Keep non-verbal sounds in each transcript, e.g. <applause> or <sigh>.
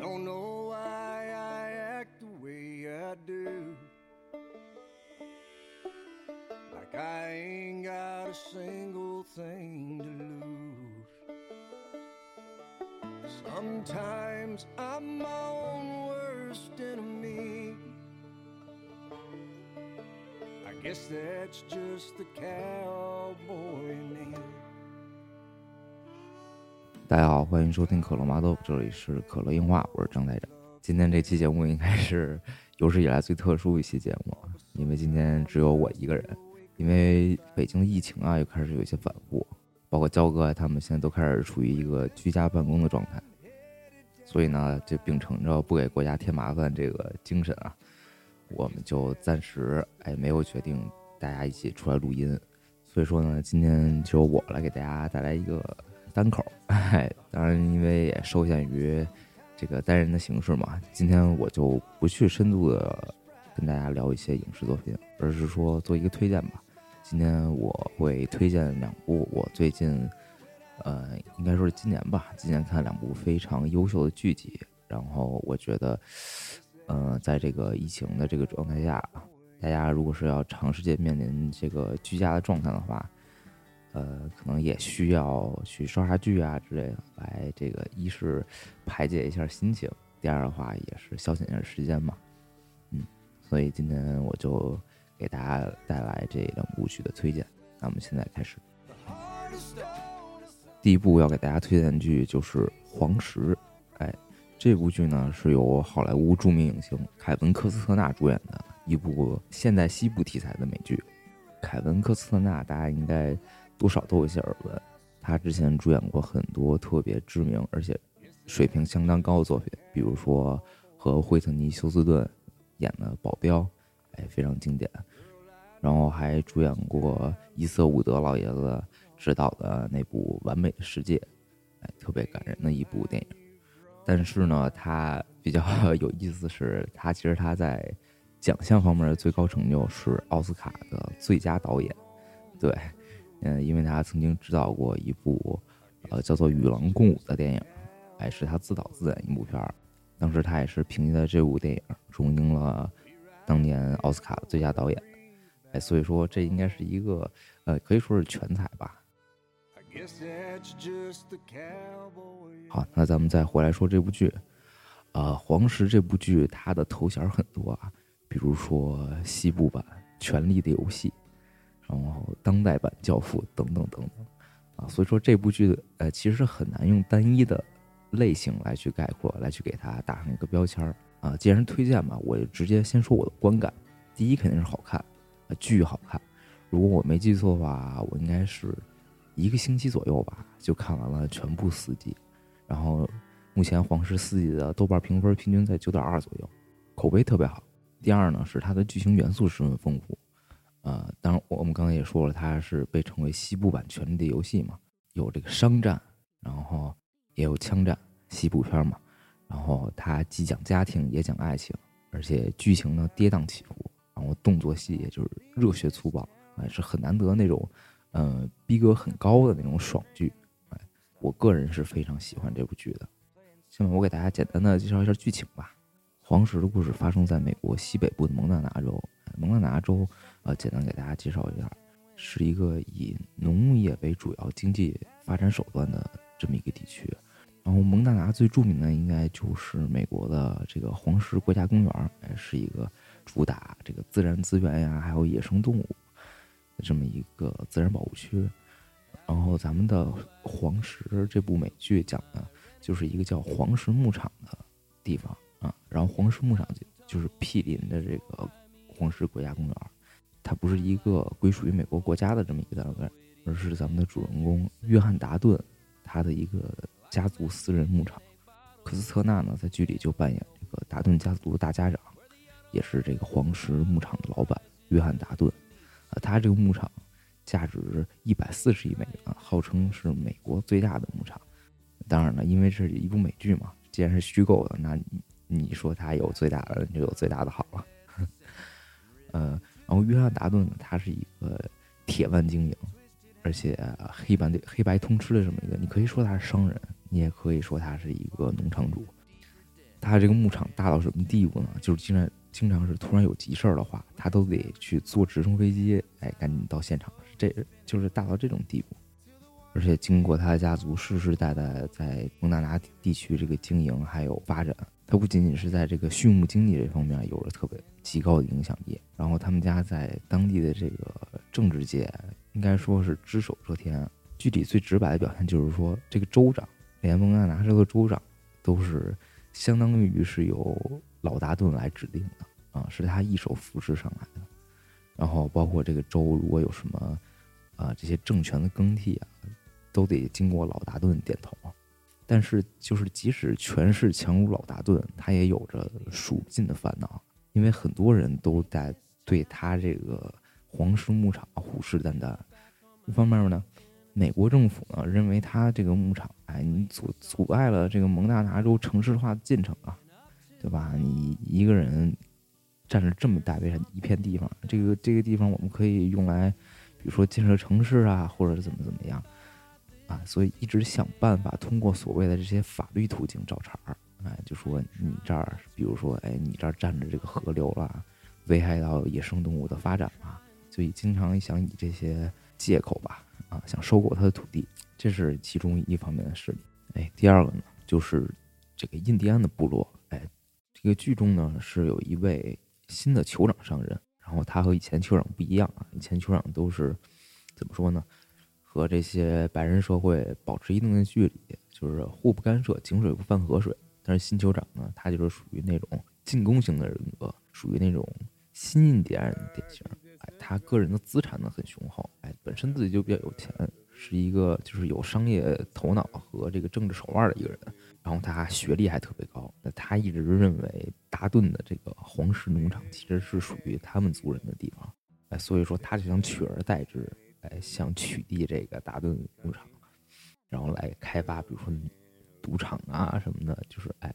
Don't know why I act the way I do. Like I ain't got a single thing to lose. Sometimes I'm my own worst enemy. I guess that's just the cowboy in me. 欢迎收听可乐麻豆，这里是可乐硬化，我是张台长。今天这期节目应该是有史以来最特殊一期节目，因为今天只有我一个人。因为北京疫情啊，又开始有一些反复，包括焦哥他们现在都开始处于一个居家办公的状态，所以呢，就秉承着不给国家添麻烦这个精神啊，我们就暂时哎没有决定大家一起出来录音。所以说呢，今天就我来给大家带来一个单口。<laughs> 哎，当然因为也受限于这个单人的形式嘛，今天我就不去深度的跟大家聊一些影视作品，而是说做一个推荐吧。今天我会推荐两部我最近，呃，应该说是今年吧，今年看两部非常优秀的剧集。然后我觉得，呃，在这个疫情的这个状态下，大家如果是要长时间面临这个居家的状态的话，呃，可能也需要去刷刷剧啊之类的，来这个一是排解一下心情，第二的话也是消遣一下时间嘛。嗯，所以今天我就。给大家带来这两部剧的推荐。那我们现在开始。第一部要给大家推荐的剧就是《黄石》。哎，这部剧呢是由好莱坞著名影星凯文·科斯特纳主演的一部现代西部题材的美剧。凯文·科斯特纳大家应该多少都有一些耳闻，他之前主演过很多特别知名而且水平相当高的作品，比如说和惠特尼·休斯顿演的《保镖》。哎，非常经典，然后还主演过伊瑟伍德老爷子执导的那部《完美的世界》，哎，特别感人的一部电影。但是呢，他比较有意思是，他其实他在奖项方面的最高成就是奥斯卡的最佳导演。对，嗯，因为他曾经指导过一部呃叫做《与狼共舞》的电影，哎，是他自导自演一部片儿。当时他也是凭借着这部电影荣膺了。当年奥斯卡最佳导演，哎，所以说这应该是一个，呃，可以说是全才吧。好，那咱们再回来说这部剧，呃，《黄石》这部剧它的头衔很多啊，比如说西部版《权力的游戏》，然后当代版《教父》等等等等，啊，所以说这部剧呃其实很难用单一的类型来去概括，来去给它打上一个标签儿。啊，既然推荐嘛，我就直接先说我的观感。第一肯定是好看，啊，巨好看。如果我没记错的话，我应该是一个星期左右吧，就看完了全部四季。然后目前黄石四季的豆瓣评分平均在九点二左右，口碑特别好。第二呢，是它的剧情元素十分丰富。呃，当然我们刚才也说了，它是被称为西部版《权力的游戏》嘛，有这个商战，然后也有枪战，西部片嘛。然后它既讲家庭也讲爱情，而且剧情呢跌宕起伏，然后动作戏也就是热血粗暴，哎，是很难得那种，嗯，逼格很高的那种爽剧，哎，我个人是非常喜欢这部剧的。下面我给大家简单的介绍一下剧情吧。黄石的故事发生在美国西北部的蒙大拿州，蒙大拿州，呃，简单给大家介绍一下，是一个以农业为主要经济发展手段的这么一个地区。然后蒙大拿最著名的应该就是美国的这个黄石国家公园，哎，是一个主打这个自然资源呀，还有野生动物这么一个自然保护区。然后咱们的黄石这部美剧讲的，就是一个叫黄石牧场的地方啊。然后黄石牧场就是毗邻的这个黄石国家公园，它不是一个归属于美国国家的这么一个单位，而是咱们的主人公约翰达顿他的一个。家族私人牧场，科斯特纳呢在剧里就扮演这个达顿家族的大家长，也是这个黄石牧场的老板约翰达顿。啊，他这个牧场价值一百四十亿美元，号称是美国最大的牧场。当然了，因为这是一部美剧嘛，既然是虚构的，那你说他有最大的就有最大的好了。<laughs> 呃，然后约翰达顿，他是一个铁腕经营，而且黑白对黑白通吃的这么一个，你可以说他是商人。你也可以说他是一个农场主，他这个牧场大到什么地步呢？就是经常经常是突然有急事儿的话，他都得去坐直升飞机，哎，赶紧到现场。这就是大到这种地步。而且经过他的家族世世代代在蒙大拿地区这个经营还有发展，他不仅仅是在这个畜牧经济这方面有着特别极高的影响力，然后他们家在当地的这个政治界应该说是只手遮天。具体最直白的表现就是说，这个州长，连蒙大拿州的州长，都是相当于是由老达顿来指定的啊，是他一手扶持上来的。然后包括这个州如果有什么啊这些政权的更替啊。都得经过老达顿点头，但是就是即使权势强如老大顿，他也有着数不尽的烦恼，因为很多人都在对他这个皇室牧场虎视眈眈。一方面呢，美国政府呢认为他这个牧场，哎，你阻阻碍了这个蒙大拿州城市化的进程啊，对吧？你一个人占着这么大片一片地方，这个这个地方我们可以用来，比如说建设城市啊，或者怎么怎么样。啊，所以一直想办法通过所谓的这些法律途径找茬儿，哎，就说你这儿，比如说，哎，你这儿占着这个河流了，危害到野生动物的发展嘛，所以经常想以这些借口吧，啊，想收购他的土地，这是其中一方面的势力。哎，第二个呢，就是这个印第安的部落，哎，这个剧中呢是有一位新的酋长上任，然后他和以前酋长不一样啊，以前酋长都是怎么说呢？和这些白人社会保持一定的距离，就是互不干涉，井水不犯河水。但是新酋长呢，他就是属于那种进攻型的人格，属于那种新印第安人的典型。哎，他个人的资产呢很雄厚，哎，本身自己就比较有钱，是一个就是有商业头脑和这个政治手腕的一个人。然后他学历还特别高，那他一直认为达顿的这个皇室农场其实是属于他们族人的地方，哎，所以说他就想取而代之。哎，想取缔这个达顿牧场，然后来开发，比如说赌场啊什么的，就是哎，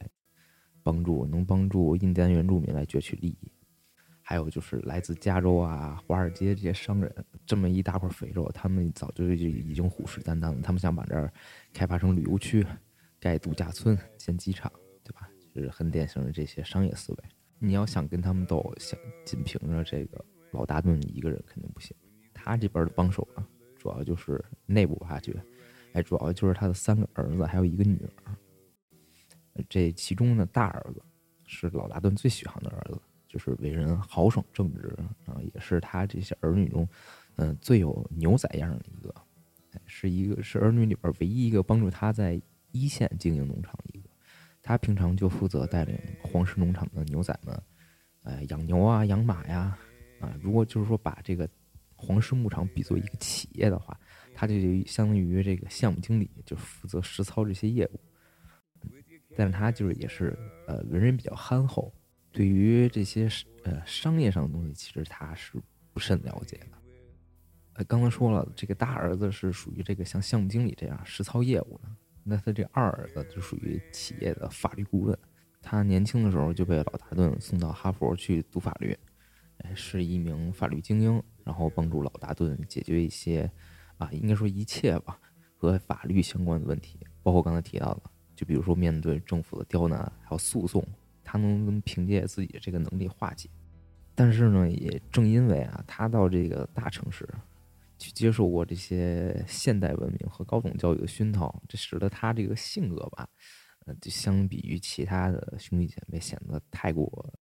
帮助能帮助印第安原住民来攫取利益。还有就是来自加州啊、华尔街这些商人，这么一大块肥肉，他们早就就已经虎视眈眈了。他们想把这儿开发成旅游区，盖度假村、建机场，对吧？就是很典型的这些商业思维。你要想跟他们斗，想仅凭着这个老达顿一个人肯定不行。他这边的帮手啊，主要就是内部挖掘，哎，主要就是他的三个儿子，还有一个女儿。这其中的大儿子是老达顿最喜欢的儿子，就是为人豪爽正直啊，也是他这些儿女中，嗯，最有牛仔样的一个，是一个是儿女里边唯一一个帮助他在一线经营农场的一个。他平常就负责带领皇室农场的牛仔们，呃，养牛啊，养马呀，啊，如果就是说把这个。黄石牧场比作一个企业的话，他就相当于这个项目经理，就负责实操这些业务。但是他就是也是呃为人比较憨厚，对于这些呃商业上的东西，其实他是不甚了解的。呃，刚才说了，这个大儿子是属于这个像项目经理这样实操业务的，那他这二儿子就属于企业的法律顾问。他年轻的时候就被老达顿送到哈佛去读法律，是一名法律精英。然后帮助老达顿解决一些，啊，应该说一切吧，和法律相关的问题，包括刚才提到的，就比如说面对政府的刁难还有诉讼，他能凭借自己的这个能力化解。但是呢，也正因为啊，他到这个大城市去接受过这些现代文明和高等教育的熏陶，这使得他这个性格吧，呃，就相比于其他的兄弟姐妹显得太过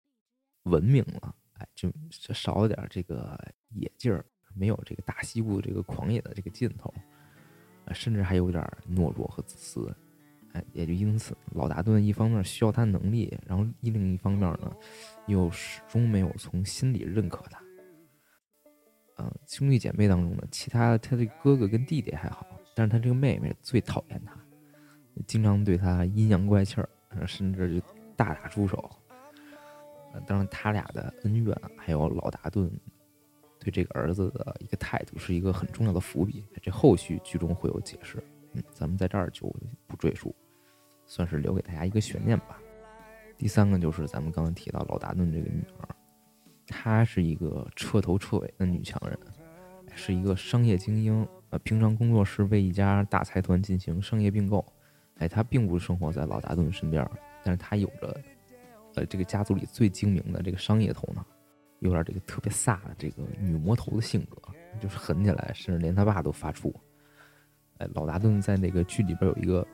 文明了。就少了点这个野劲儿，没有这个大西部这个狂野的这个劲头，甚至还有点懦弱和自私，哎，也就因此，老达顿一方面需要他能力，然后另一方面呢，又始终没有从心里认可他。嗯，兄弟姐妹当中呢，其他他的哥哥跟弟弟还好，但是他这个妹妹最讨厌他，经常对他阴阳怪气儿，甚至就大打出手。当然，他俩的恩怨，还有老达顿对这个儿子的一个态度，是一个很重要的伏笔。这后续剧中会有解释，嗯，咱们在这儿就不赘述，算是留给大家一个悬念吧。第三个就是咱们刚刚提到老达顿这个女儿，她是一个彻头彻尾的女强人，是一个商业精英。呃，平常工作是为一家大财团进行商业并购。哎，她并不生活在老达顿身边，但是她有着。呃这个家族里最精明的这个商业头脑，有点这个特别飒的这个女魔头的性格，就是狠起来，甚至连他爸都发怵。哎，老达顿在那个剧里边有一个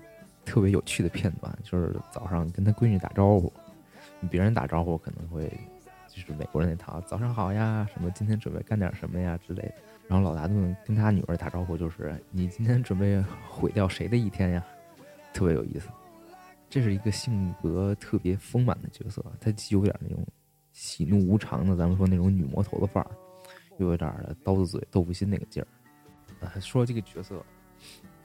特别有趣的片段，就是早上跟他闺女打招呼，别人打招呼可能会就是美国人那套“早上好呀”，什么“今天准备干点什么呀”之类的。然后老达顿跟他女儿打招呼就是“你今天准备毁掉谁的一天呀”，特别有意思。这是一个性格特别丰满的角色，他既有点那种喜怒无常的，咱们说那种女魔头的范儿，又有点刀子嘴豆腐心那个劲儿。呃，说这个角色，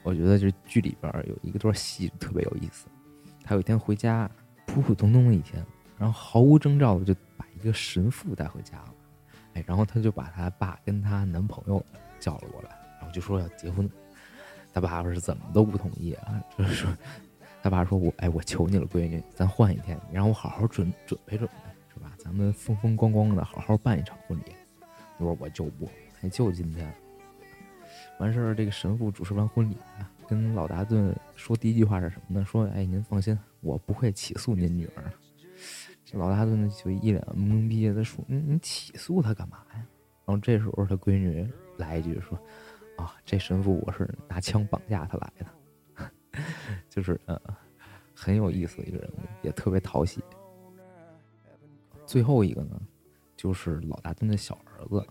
我觉得就是剧里边有一个段戏特别有意思。他有一天回家，普普通通的一天，然后毫无征兆的就把一个神父带回家了。哎，然后他就把他爸跟他男朋友叫了过来，然后就说要结婚。他爸爸是怎么都不同意啊，就是说。他爸说：“我哎，我求你了，闺女，咱换一天，你让我好好准准备准备，是吧？咱们风风光光的好好办一场婚礼。”你说我就不，哎，就今天。完事儿，这个神父主持完婚礼，跟老达顿说第一句话是什么呢？说：“哎，您放心，我不会起诉您女儿。”这老达顿就一脸懵逼的说：“你你起诉他干嘛呀？”然后这时候他闺女来一句说：“啊，这神父我是拿枪绑架他来的。”就是呃，很有意思的一个人物，也特别讨喜。最后一个呢，就是老大顿的小儿子，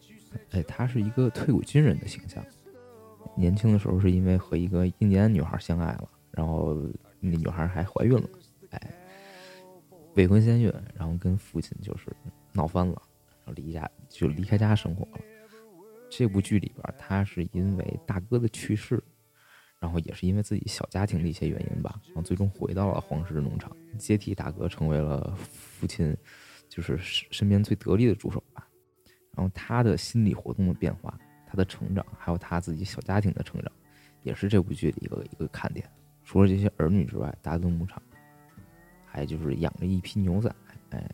哎，他是一个退伍军人的形象。年轻的时候是因为和一个印第安女孩相爱了，然后那女孩还怀孕了，哎，未婚先孕，然后跟父亲就是闹翻了，然后离家就离开家生活了。这部剧里边，他是因为大哥的去世。然后也是因为自己小家庭的一些原因吧，然后最终回到了黄石农场，接替大哥，成为了父亲，就是身边最得力的助手吧。然后他的心理活动的变化，他的成长，还有他自己小家庭的成长，也是这部剧的一个一个看点。除了这些儿女之外，达顿牧场还就是养着一批牛仔，哎，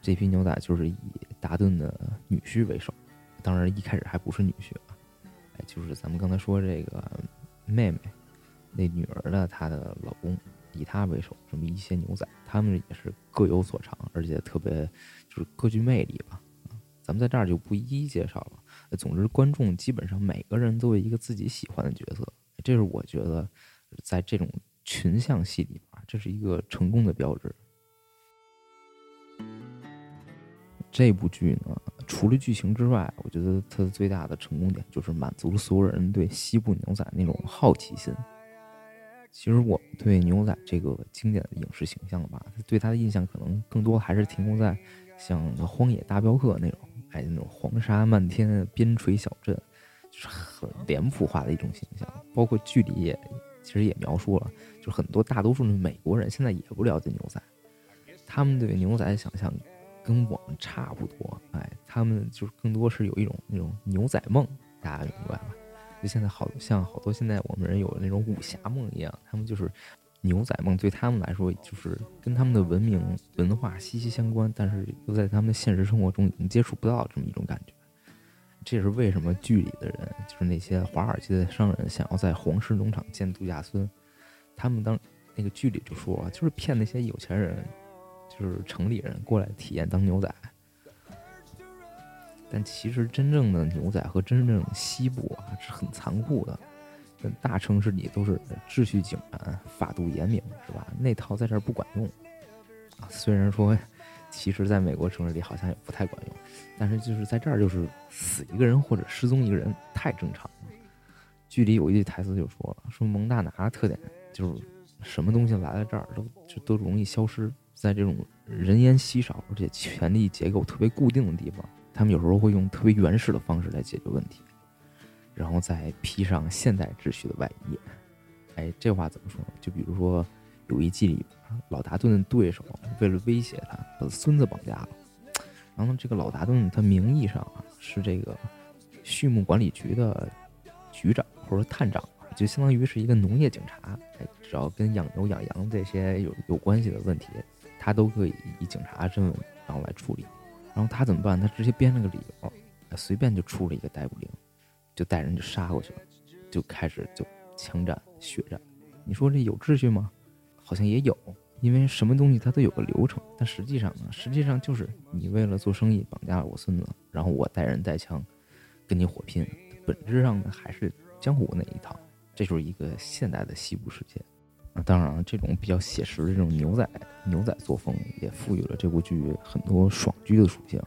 这批牛仔就是以达顿的女婿为首，当然一开始还不是女婿啊，哎，就是咱们刚才说这个。妹妹，那女儿的她的老公以她为首，这么一些牛仔，他们也是各有所长，而且特别就是各具魅力吧。咱们在这儿就不一一介绍了。总之，观众基本上每个人都有一个自己喜欢的角色，这是我觉得在这种群像戏里边，这是一个成功的标志。这部剧呢，除了剧情之外，我觉得它的最大的成功点就是满足了所有人对西部牛仔那种好奇心。其实我对牛仔这个经典的影视形象吧，对他的印象可能更多还是停留在像《荒野大镖客》那种，哎，那种黄沙漫天、边陲小镇，就是很脸谱化的一种形象。包括剧里也其实也描述了，就很多大多数的美国人现在也不了解牛仔，他们对牛仔的想象。跟我们差不多，哎，他们就是更多是有一种那种牛仔梦，大家明白吧？就现在好像好多现在我们人有那种武侠梦一样，他们就是牛仔梦，对他们来说就是跟他们的文明文化息息相关，但是又在他们的现实生活中已经接触不到这么一种感觉。这也是为什么剧里的人，就是那些华尔街的商人，想要在黄石农场建度假村，他们当那个剧里就说，就是骗那些有钱人。就是城里人过来体验当牛仔，但其实真正的牛仔和真正西部啊是很残酷的，大城市里都是秩序井然、法度严明，是吧？那套在这儿不管用啊。虽然说，其实在美国城市里好像也不太管用，但是就是在这儿，就是死一个人或者失踪一个人太正常了。剧里有一句台词就说了：“说蒙大拿的特点就是什么东西来了这儿都就都容易消失。”在这种人烟稀少而且权力结构特别固定的地方，他们有时候会用特别原始的方式来解决问题，然后再披上现代秩序的外衣。哎，这话怎么说呢？就比如说，有一季里，老达顿的对手为了威胁他，把他孙子绑架了。然后这个老达顿他名义上啊是这个畜牧管理局的局长或者探长，就相当于是一个农业警察。哎，只要跟养牛养羊这些有有关系的问题。他都可以以警察身份然后来处理，然后他怎么办？他直接编了个理由，随便就出了一个逮捕令，就带人就杀过去了，就开始就枪战血战。你说这有秩序吗？好像也有，因为什么东西它都有个流程，但实际上呢，实际上就是你为了做生意绑架了我孙子，然后我带人带枪跟你火拼，本质上呢还是江湖那一套，这就是一个现代的西部世界。啊，当然，这种比较写实的这种牛仔牛仔作风，也赋予了这部剧很多爽剧的属性。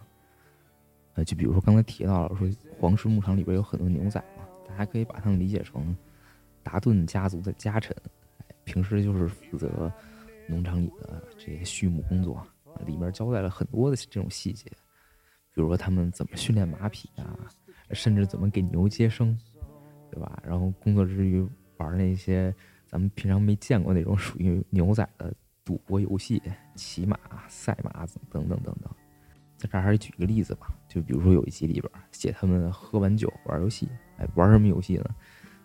呃，就比如说刚才提到了说黄石牧场里边有很多牛仔嘛，大家可以把他们理解成达顿家族的家臣，平时就是负责农场里的这些畜牧工作，里面交代了很多的这种细节，比如说他们怎么训练马匹啊，甚至怎么给牛接生，对吧？然后工作之余玩那些。咱们平常没见过那种属于牛仔的赌博游戏，骑马、赛马等等等等。在这儿还是举个例子吧，就比如说有一集里边写他们喝完酒玩游戏，哎，玩什么游戏呢？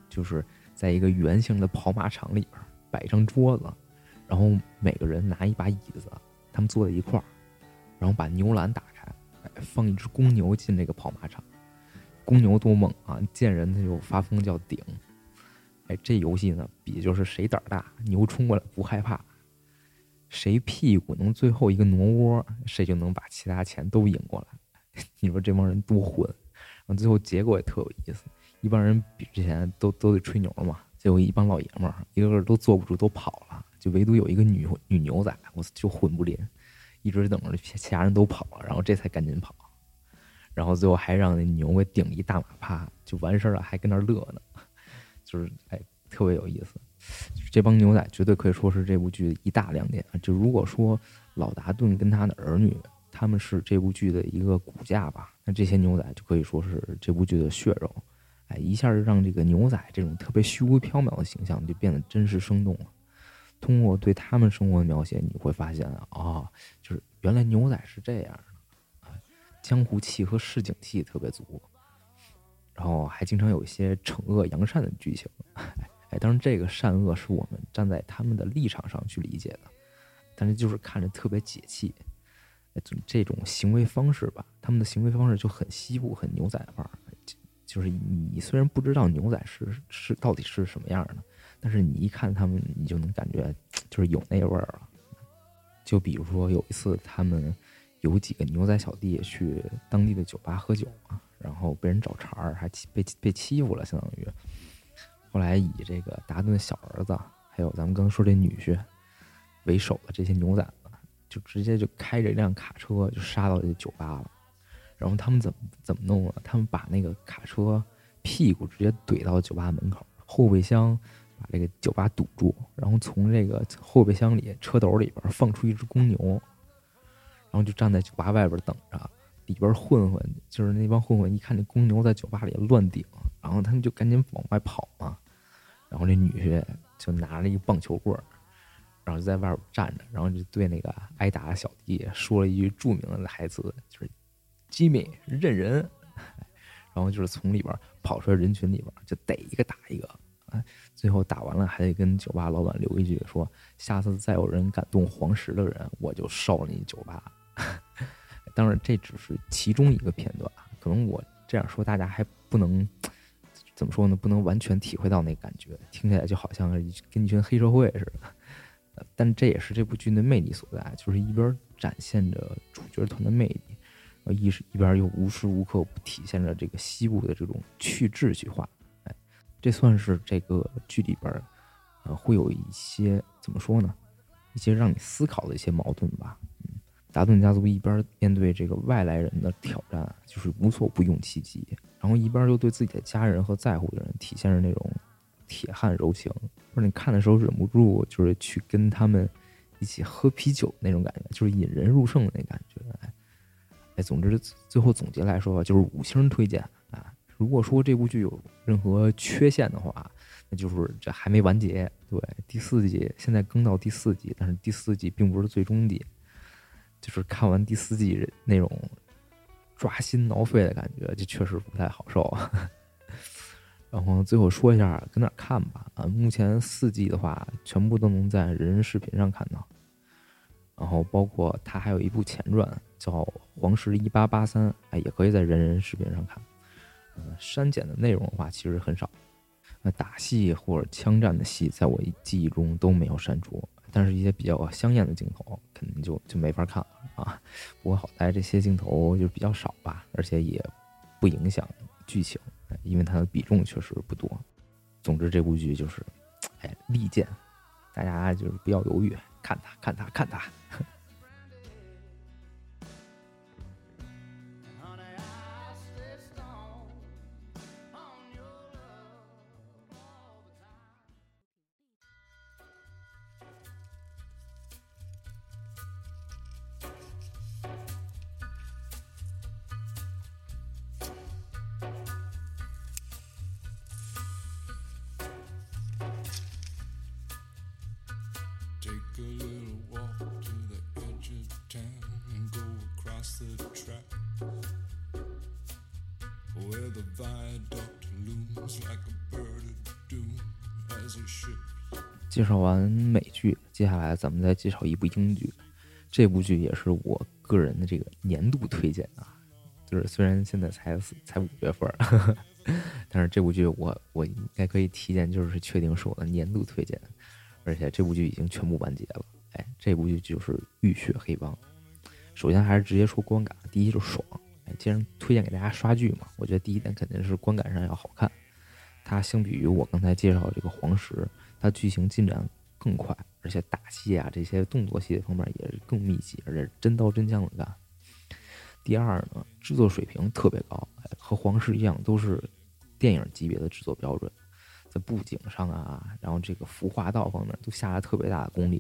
就是在一个圆形的跑马场里边摆一张桌子，然后每个人拿一把椅子，他们坐在一块儿，然后把牛栏打开，哎，放一只公牛进这个跑马场。公牛多猛啊，见人他就发疯叫顶。哎，这游戏呢，比就是谁胆儿大，牛冲过来不害怕，谁屁股能最后一个挪窝，谁就能把其他钱都赢过来。<laughs> 你说这帮人多混，然后最后结果也特有意思，一帮人比之前都都得吹牛嘛，结果一帮老爷们儿一个个都坐不住，都跑了，就唯独有一个女女牛仔，我就混不吝，一直等着其他人都跑了，然后这才赶紧跑，然后最后还让那牛给顶一大马趴，就完事儿了，还跟那乐呢。就是哎，特别有意思。这帮牛仔绝对可以说是这部剧的一大亮点啊。就如果说老达顿跟他的儿女他们是这部剧的一个骨架吧，那这些牛仔就可以说是这部剧的血肉。哎，一下就让这个牛仔这种特别虚无缥缈的形象就变得真实生动了。通过对他们生活的描写，你会发现啊，哦就是原来牛仔是这样的，江湖气和市井气特别足。然后还经常有一些惩恶扬善的剧情，<laughs> 哎，当然这个善恶是我们站在他们的立场上去理解的，但是就是看着特别解气，就这种行为方式吧，他们的行为方式就很西部、很牛仔范儿，就是你虽然不知道牛仔是是到底是什么样的，但是你一看他们，你就能感觉就是有那味儿了。就比如说有一次，他们有几个牛仔小弟去当地的酒吧喝酒嘛。然后被人找茬儿，还被被欺负了，相当于。后来以这个达顿的小儿子，还有咱们刚说这女婿为首的这些牛仔们，就直接就开着一辆卡车就杀到这酒吧了。然后他们怎么怎么弄啊？他们把那个卡车屁股直接怼到酒吧门口，后备箱把这个酒吧堵住，然后从这个后备箱里车斗里边放出一只公牛，然后就站在酒吧外边等着。里边混混就是那帮混混，一看那公牛在酒吧里乱顶，然后他们就赶紧往外跑嘛。然后这女婿就拿了一棒球棍，然后就在外边站着，然后就对那个挨打的小弟说了一句著名的台词，就是“吉米认人”。然后就是从里边跑出来人群里边，就逮一个打一个。哎，最后打完了还得跟酒吧老板留一句说：“下次再有人敢动黄石的人，我就烧了你酒吧。” <laughs> 当然，这只是其中一个片段，可能我这样说，大家还不能怎么说呢？不能完全体会到那感觉，听起来就好像跟一群黑社会似的。但这也是这部剧的魅力所在，就是一边展现着主角团的魅力，一一边又无时无刻不体现着这个西部的这种去秩序化。哎，这算是这个剧里边呃会有一些怎么说呢？一些让你思考的一些矛盾吧。达顿家族一边面对这个外来人的挑战，就是无所不用其极，然后一边又对自己的家人和在乎的人体现着那种铁汉柔情，或者你看的时候忍不住就是去跟他们一起喝啤酒那种感觉，就是引人入胜的那感觉。哎，总之最后总结来说吧，就是五星推荐啊！如果说这部剧有任何缺陷的话，那就是这还没完结。对，第四季现在更到第四季，但是第四季并不是最终季。就是看完第四季那种抓心挠肺的感觉，就确实不太好受。<laughs> 然后最后说一下搁哪看吧。啊，目前四季的话，全部都能在人人视频上看到。然后包括它还有一部前传叫《黄石一八八三》，哎，也可以在人人视频上看。嗯，删减的内容的话其实很少。那打戏或者枪战的戏，在我记忆中都没有删除。但是一些比较香艳的镜头肯定就就没法看了啊。不过好在这些镜头就比较少吧，而且也不影响剧情，因为它的比重确实不多。总之，这部剧就是，哎，利剑，大家就是不要犹豫，看它，看它，看它。介绍完美剧，接下来咱们再介绍一部英剧。这部剧也是我个人的这个年度推荐啊！就是虽然现在才才五月份，<laughs> 但是这部剧我我应该可以提前就是确定是我的年度推荐，而且这部剧已经全部完结了。哎，这部剧就是《浴血黑帮》。首先还是直接说观感，第一就是爽。既然推荐给大家刷剧嘛，我觉得第一点肯定是观感上要好看。它相比于我刚才介绍的这个《黄石》，它剧情进展更快，而且打戏啊这些动作戏方面也是更密集，而且真刀真枪的干。第二呢，制作水平特别高，和《黄石》一样，都是电影级别的制作标准，在布景上啊，然后这个服化道方面都下了特别大的功力。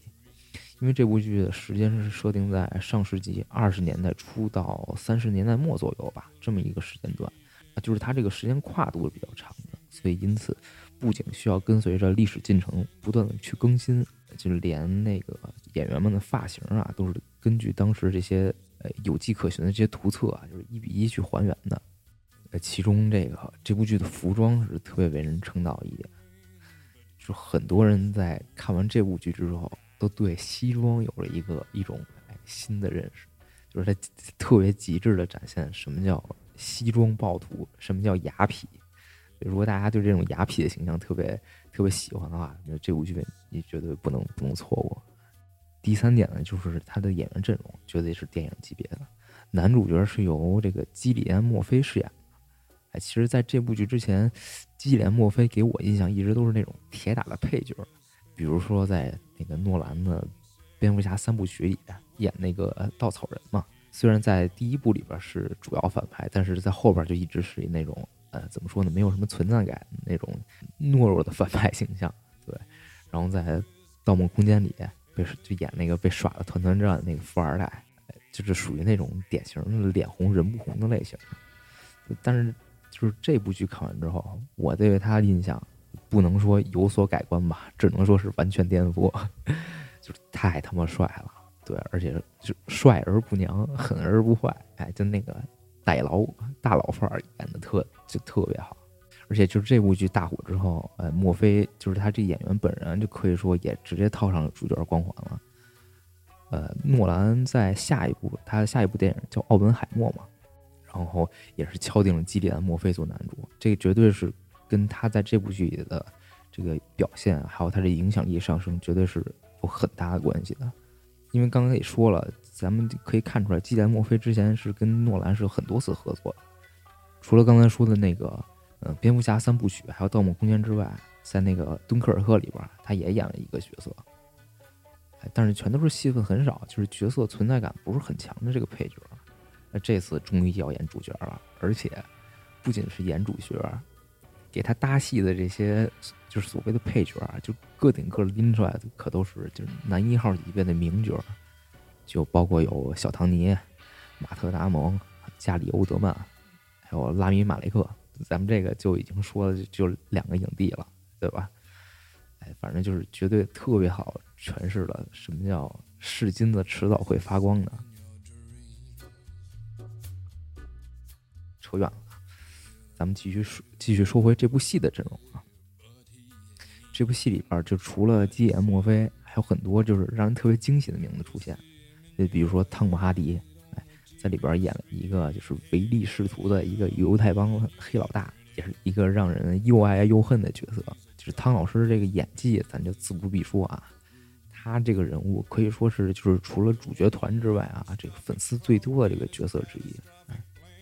因为这部剧的时间是设定在上世纪二十年代初到三十年代末左右吧，这么一个时间段，啊，就是它这个时间跨度是比较长的，所以因此布景需要跟随着历史进程不断的去更新，就是连那个演员们的发型啊，都是根据当时这些呃有迹可循的这些图册啊，就是一比一去还原的。呃，其中这个这部剧的服装是特别为人称道一点，就很多人在看完这部剧之后。都对西装有了一个一种新的认识，就是他特别极致的展现什么叫西装暴徒，什么叫雅痞。如果大家对这种雅痞的形象特别特别喜欢的话，那这部剧你绝对不能不能错过。第三点呢，就是他的演员阵容绝对是电影级别的，男主角是由这个基里安·墨菲饰演的。哎，其实在这部剧之前，基里安·墨菲给我印象一直都是那种铁打的配角。比如说，在那个诺兰的《蝙蝠侠》三部曲里演那个稻草人嘛，虽然在第一部里边是主要反派，但是在后边就一直是以那种呃，怎么说呢，没有什么存在感那种懦弱的反派形象。对，然后在《盗梦空间》里被就演那个被耍的团团转的那个富二代，就是属于那种典型的脸红人不红的类型。但是就是这部剧看完之后，我对他印象。不能说有所改观吧，只能说是完全颠覆，<laughs> 就是太他妈帅了，对，而且就帅而不娘，狠而不坏，哎，就那个代劳大老范儿演的特就特别好，而且就是这部剧大火之后，呃，墨菲就是他这演员本人就可以说也直接套上了主角光环了，呃，诺兰在下一部他下一部电影叫《奥本海默》嘛，然后也是敲定了基里安·墨菲做男主，这个绝对是。跟他在这部剧里的这个表现，还有他的影响力上升，绝对是有很大的关系的。因为刚刚也说了，咱们可以看出来，基连墨菲之前是跟诺兰是有很多次合作的。除了刚才说的那个，呃，蝙蝠侠三部曲，还有盗梦空间之外，在那个敦刻尔克里边，他也演了一个角色，但是全都是戏份很少，就是角色存在感不是很强的这个配角。那这次终于要演主角了，而且不仅是演主角。给他搭戏的这些，就是所谓的配角啊，就个顶个拎出来的，可都是就是男一号级别的名角，就包括有小唐尼、马特·达蒙、加里·欧德曼，还有拉米·马雷克。咱们这个就已经说了，就两个影帝了，对吧？哎，反正就是绝对特别好诠释了什么叫是金子迟早会发光的。扯远了。咱们继续说，继续说回这部戏的阵容啊。这部戏里边就除了基演墨菲，还有很多就是让人特别惊喜的名字出现。就比如说汤姆哈迪，哎，在里边演了一个就是唯利是图的一个犹太帮黑老大，也是一个让人又爱又恨的角色。就是汤老师这个演技，咱就自不必说啊，他这个人物可以说是就是除了主角团之外啊，这个粉丝最多的这个角色之一。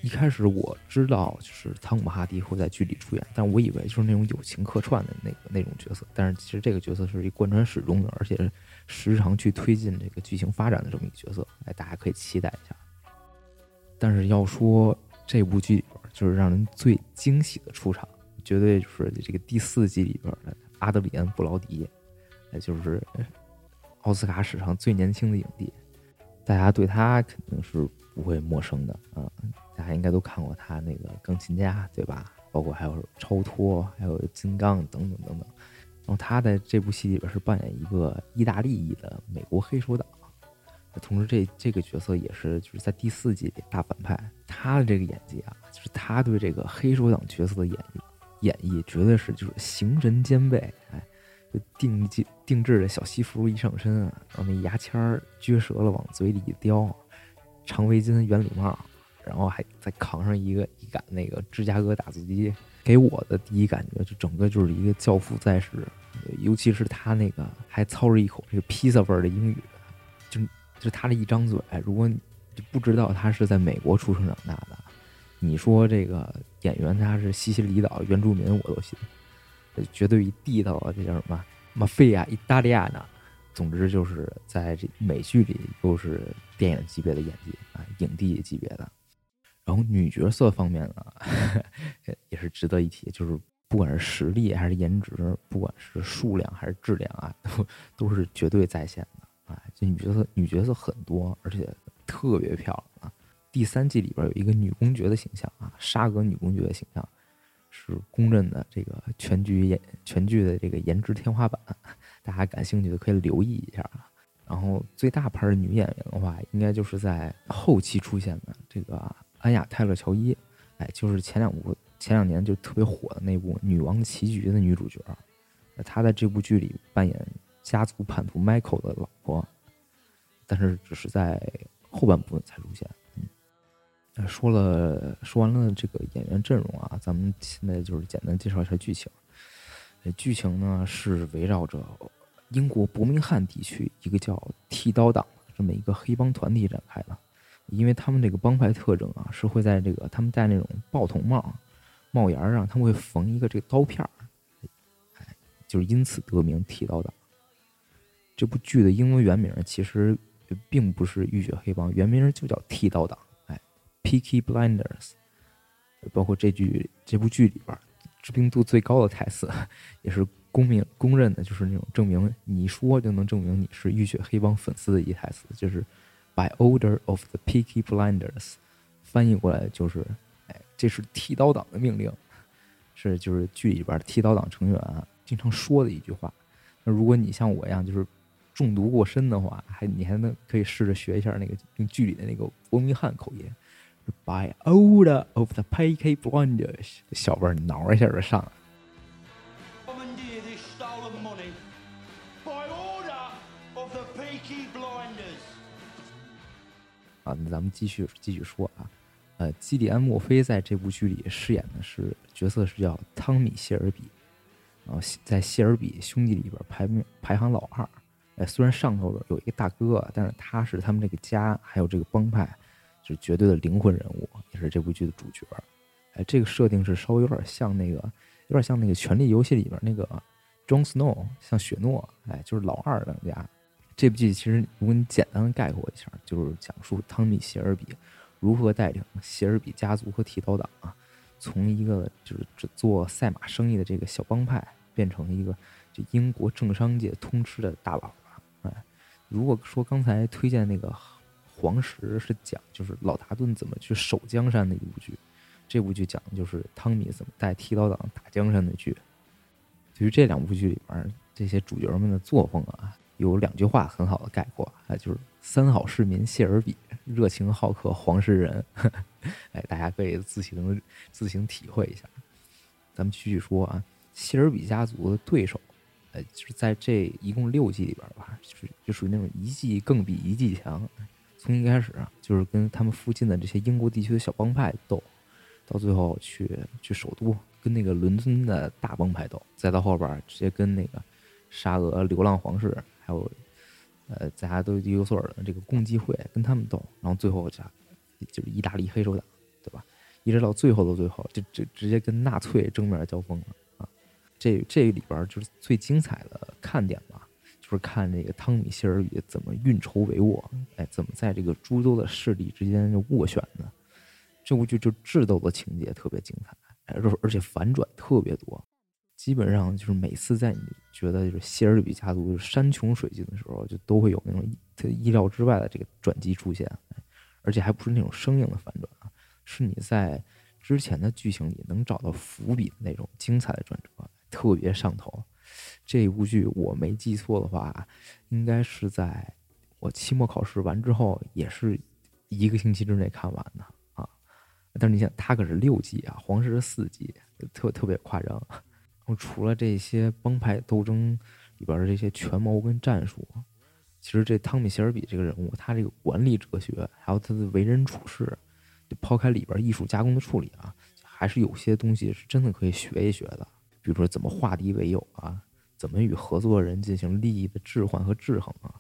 一开始我知道就是汤姆哈迪会在剧里出演，但我以为就是那种友情客串的那个那种角色，但是其实这个角色是一贯穿始终的，而且时常去推进这个剧情发展的这么一个角色，哎，大家可以期待一下。但是要说这部剧里边就是让人最惊喜的出场，绝对就是这个第四季里边的阿德里安·布劳迪，也就是奥斯卡史上最年轻的影帝，大家对他肯定是不会陌生的啊。大家应该都看过他那个《钢琴家》，对吧？包括还有《超脱》，还有《金刚》等等等等。然后他在这部戏里边是扮演一个意大利裔的美国黑手党，同时这这个角色也是就是在第四季里大反派。他的这个演技啊，就是他对这个黑手党角色的演绎，演绎绝对是就是形神兼备。哎，就定定制的小西服一上身啊，然后那牙签撅折了往嘴里一叼，长围巾圆礼帽。然后还再扛上一个一杆那个芝加哥打字机，给我的第一感觉就整个就是一个教父在世，尤其是他那个还操着一口这个披萨味儿的英语，就就他这一张嘴，如果你就不知道他是在美国出生长大的，你说这个演员他是西西里岛原住民我都信，绝对一地道啊！这叫什么马菲亚意大利亚呢？总之就是在这美剧里又是电影级别的演技啊，影帝级别的。然后女角色方面呢，<laughs> 也是值得一提，就是不管是实力还是颜值，不管是数量还是质量啊，都都是绝对在线的啊！这女角色女角色很多，而且特别漂亮啊！第三季里边有一个女公爵的形象啊，沙格女公爵的形象是公认的这个全剧演全剧的这个颜值天花板，大家感兴趣的可以留意一下啊。然后最大牌的女演员的话，应该就是在后期出现的这个。安雅泰勒乔伊，哎，就是前两部前两年就特别火的那部《女王棋局》的女主角，她在这部剧里扮演家族叛徒 Michael 的老婆，但是只是在后半部分才出现。嗯，说了说完了这个演员阵容啊，咱们现在就是简单介绍一下剧情。剧情呢是围绕着英国伯明翰地区一个叫剃刀党这么一个黑帮团体展开的。因为他们这个帮派特征啊，是会在这个他们戴那种爆筒帽、帽檐上，他们会缝一个这个刀片儿，哎，就是因此得名剃刀党。这部剧的英文原名其实并不是浴血黑帮，原名就叫剃刀党，哎，Peaky Blinders。包括这句这部剧里边知名度最高的台词，<laughs> 也是公明公认的，就是那种证明你说就能证明你是浴血黑帮粉丝的一台词，就是。By order of the Peaky Blinders，翻译过来就是，哎，这是剃刀党的命令，是就是剧里边剃刀党成员啊经常说的一句话。那如果你像我一样就是中毒过深的话，还你还能可以试着学一下那个用剧里的那个伯明翰口音。By order of the Peaky Blinders，小辈儿挠一下就上。啊，那咱们继续继续说啊，呃，基里安·墨菲在这部剧里饰演的是角色是叫汤米·谢尔比，然后在谢尔比兄弟里边排名排行老二。哎，虽然上头有一个大哥，但是他是他们这个家还有这个帮派是绝对的灵魂人物，也是这部剧的主角。哎，这个设定是稍微有点像那个，有点像那个《权力游戏》里边那个 Jon Snow，像雪诺，哎，就是老二当家。这部剧其实，如果你简单概括一下，就是讲述汤米·谢尔比如何带领谢尔比家族和剃刀党啊，从一个就是只做赛马生意的这个小帮派，变成一个这英国政商界通吃的大佬了。哎，如果说刚才推荐那个《黄石》是讲就是老达顿怎么去守江山的一部剧，这部剧讲的就是汤米怎么带剃刀党打江山的剧。对于这两部剧里边这些主角们的作风啊。有两句话很好的概括，啊，就是三好市民谢尔比，热情好客黄石人，<laughs> 哎，大家可以自行自行体会一下。咱们继续说啊，谢尔比家族的对手，呃，就是在这一共六季里边吧，就是就属于那种一季更比一季强。从一开始啊，就是跟他们附近的这些英国地区的小帮派斗，到最后去去首都跟那个伦敦的大帮派斗，再到后边直接跟那个沙俄流浪皇室。还有呃，大家都有所耳的这个共济会跟他们斗，然后最后就就是意大利黑手党，对吧？一直到最后的最后，就就直接跟纳粹正面交锋了啊！这这里边就是最精彩的看点吧，就是看这个汤米希尔怎么运筹帷幄，哎，怎么在这个诸多的势力之间就斡旋呢。这部剧就智斗的情节特别精彩，而而且反转特别多，基本上就是每次在你觉得就是希尔比家族山穷水尽的时候，就都会有那种意意料之外的这个转机出现，而且还不是那种生硬的反转啊，是你在之前的剧情里能找到伏笔的那种精彩的转折，特别上头。这部剧我没记错的话，应该是在我期末考试完之后，也是一个星期之内看完的啊。但是你想，它可是六季啊，黄石是四季，特特别夸张。除了这些帮派斗争里边的这些权谋跟战术，其实这汤米希尔比这个人物，他这个管理哲学，还有他的为人处事，就抛开里边艺术加工的处理啊，还是有些东西是真的可以学一学的。比如说怎么化敌为友啊，怎么与合作人进行利益的置换和制衡啊，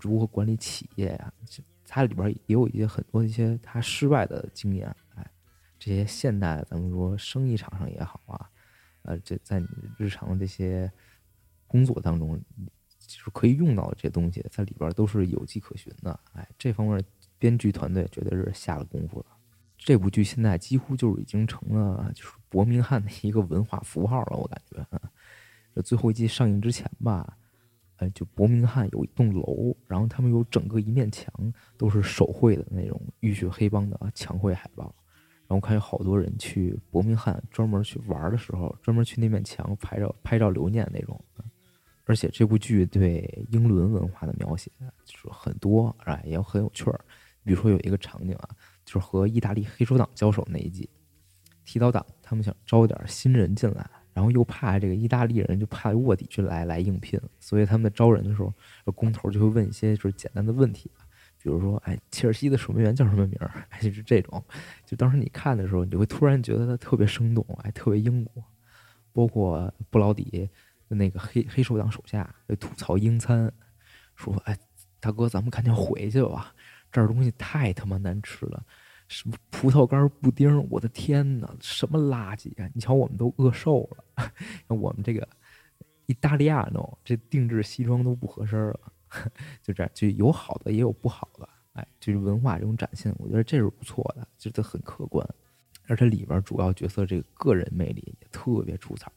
如何管理企业呀，它里边也有一些很多一些他失败的经验。哎这些现代，咱们说生意场上也好，呃，这在你日常的这些工作当中，就是可以用到的这些东西，在里边都是有迹可循的。哎，这方面编剧团队绝对是下了功夫的。这部剧现在几乎就是已经成了就是伯明翰的一个文化符号了，我感觉。这最后一季上映之前吧，呃，就伯明翰有一栋楼，然后他们有整个一面墙都是手绘的那种浴血黑帮的墙绘海报。然后看有好多人去伯明翰专门去玩的时候，专门去那面墙拍照拍照留念那种。而且这部剧对英伦文化的描写就是很多，啊，也很有趣儿。比如说有一个场景啊，就是和意大利黑手党交手那一季，剃刀党他们想招点新人进来，然后又怕这个意大利人就怕卧底去来来应聘，所以他们在招人的时候，工头就会问一些就是简单的问题。比如说，哎，切尔西的守门员叫什么名儿？<laughs> 哎，就是这种。就当时你看的时候，你就会突然觉得他特别生动，哎，特别英国。包括布劳迪那个黑黑手党手下吐槽英餐，说：“哎，大哥，咱们赶紧回去吧，这儿东西太他妈难吃了，什么葡萄干布丁，我的天哪，什么垃圾啊！你瞧，我们都饿瘦了。<laughs> 我们这个意大利亚诺这定制西装都不合身了。” <laughs> 就这样，就有好的也有不好的，哎，就是文化这种展现，我觉得这是不错的，就得很客观。而且里边主要角色这个个人魅力也特别出彩，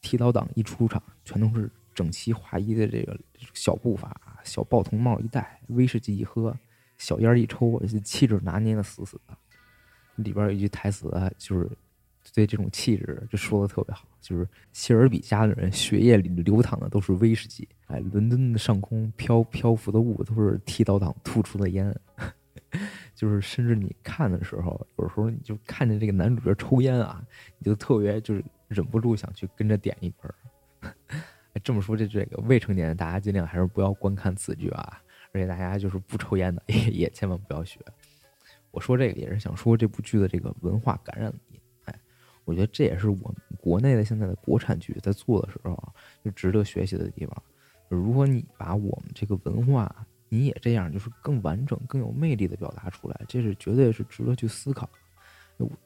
剃刀党一出场，全都是整齐划一的这个小步伐，小报童帽一戴，威士忌一喝，小烟一抽，气质拿捏的死死的。里边有一句台词，就是。对这种气质就说的特别好，就是希尔比家的人血液里流淌的都是威士忌。哎，伦敦的上空飘漂浮的雾都是剃刀党吐出的烟，<laughs> 就是甚至你看的时候，有时候你就看见这个男主角抽烟啊，你就特别就是忍不住想去跟着点一根。<laughs> 这么说，这这个未成年大家尽量还是不要观看此剧啊，而且大家就是不抽烟的也 <laughs> 也千万不要学。我说这个也是想说这部剧的这个文化感染。我觉得这也是我们国内的现在的国产剧在做的时候啊就值得学习的地方。如果你把我们这个文化，你也这样，就是更完整、更有魅力的表达出来，这是绝对是值得去思考。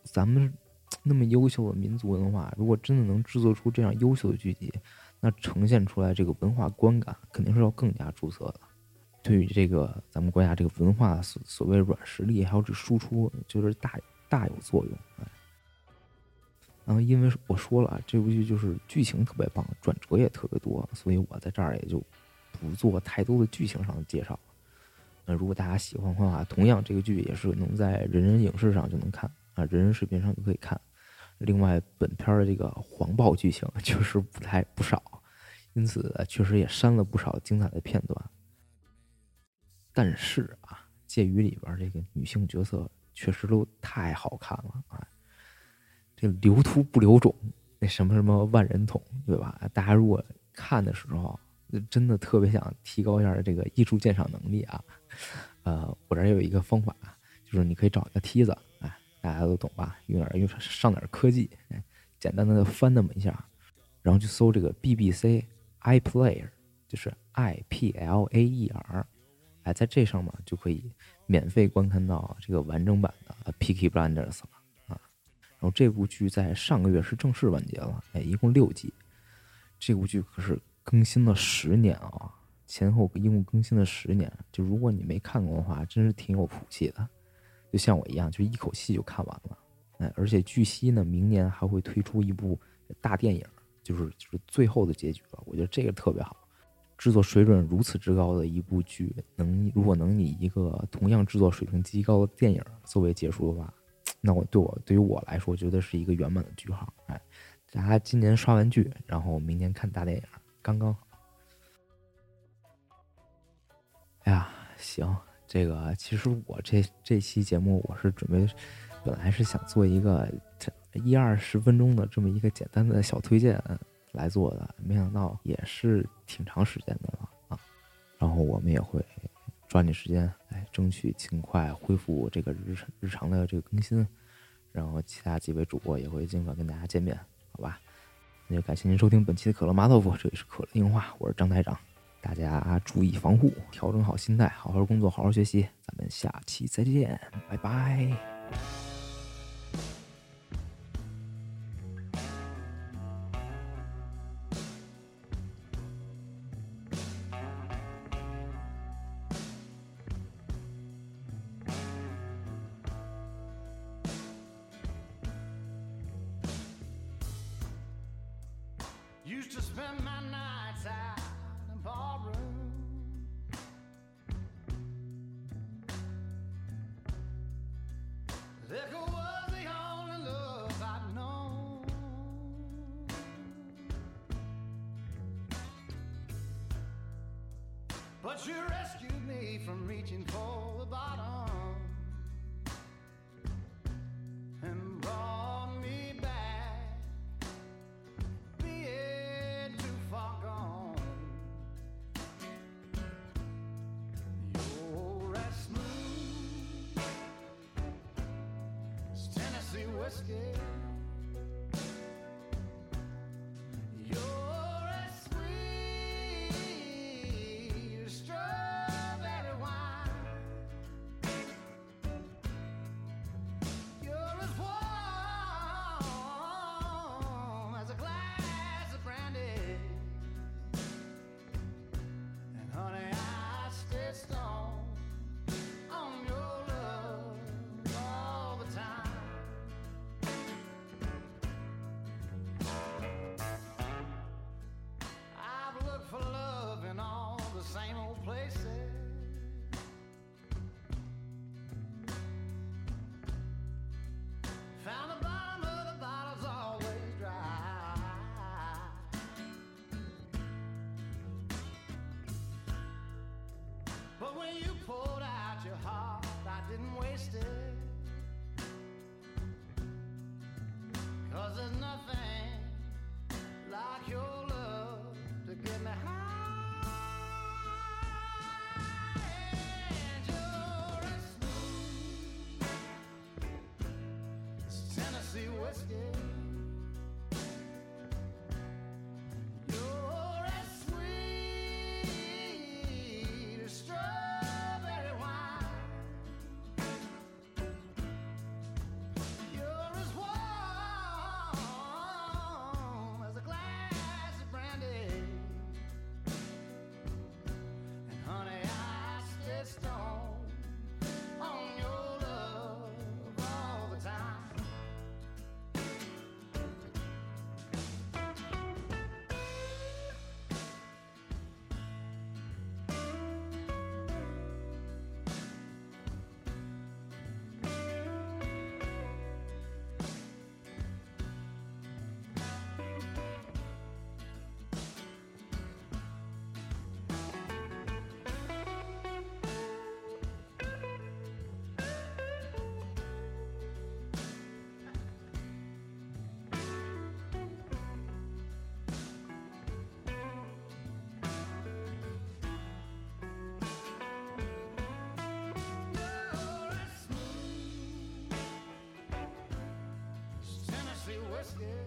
咱们 <tsk> 那么优秀的民族文化，如果真的能制作出这样优秀的剧集，那呈现出来这个文化观感肯定是要更加出色的。对于这个咱们国家这个文化所所谓软实力还有这输出，就是大大有作用。然后，因为我说了啊，这部剧就是剧情特别棒，转折也特别多，所以我在这儿也就不做太多的剧情上的介绍。那如果大家喜欢的话，同样这个剧也是能在人人影视上就能看啊，人人视频上就可以看。另外，本片的这个黄暴剧情确 <laughs> 实不太不少，因此确实也删了不少精彩的片段。但是啊，介于里边这个女性角色确实都太好看了啊。这留秃不留种，那什么什么万人桶，对吧？大家如果看的时候，真的特别想提高一下这个艺术鉴赏能力啊。呃，我这儿有一个方法，就是你可以找一个梯子，哎，大家都懂吧？用点用上点科技，哎，简单的翻那么一下，然后去搜这个 BBC iPlayer，就是 I P L A E R，哎，在这上面就可以免费观看到这个完整版的《Peaky Blinders》了。然后这部剧在上个月是正式完结了，哎，一共六集。这部剧可是更新了十年啊，前后一共更新了十年。就如果你没看过的话，真是挺有福气的。就像我一样，就一口气就看完了。哎，而且据悉呢，明年还会推出一部大电影，就是就是最后的结局了。我觉得这个特别好，制作水准如此之高的一部剧，能如果能以一个同样制作水平极高的电影作为结束的话，那我对我对于我来说，觉得是一个圆满的句号。哎，大家今年刷完剧，然后明年看大电影，刚刚好。哎呀，行，这个其实我这这期节目我是准备。本来是想做一个一二十分钟的这么一个简单的小推荐来做的，没想到也是挺长时间的了啊。然后我们也会抓紧时间哎争取尽快恢复这个日常日常的这个更新，然后其他几位主播也会尽快跟大家见面，好吧？那就感谢您收听本期的可乐麻豆腐，这里是可乐硬化，我是张台长，大家注意防护，调整好心态，好好工作，好好学习，咱们下期再见，拜拜。When you poured out your heart, I didn't waste it. first, yeah.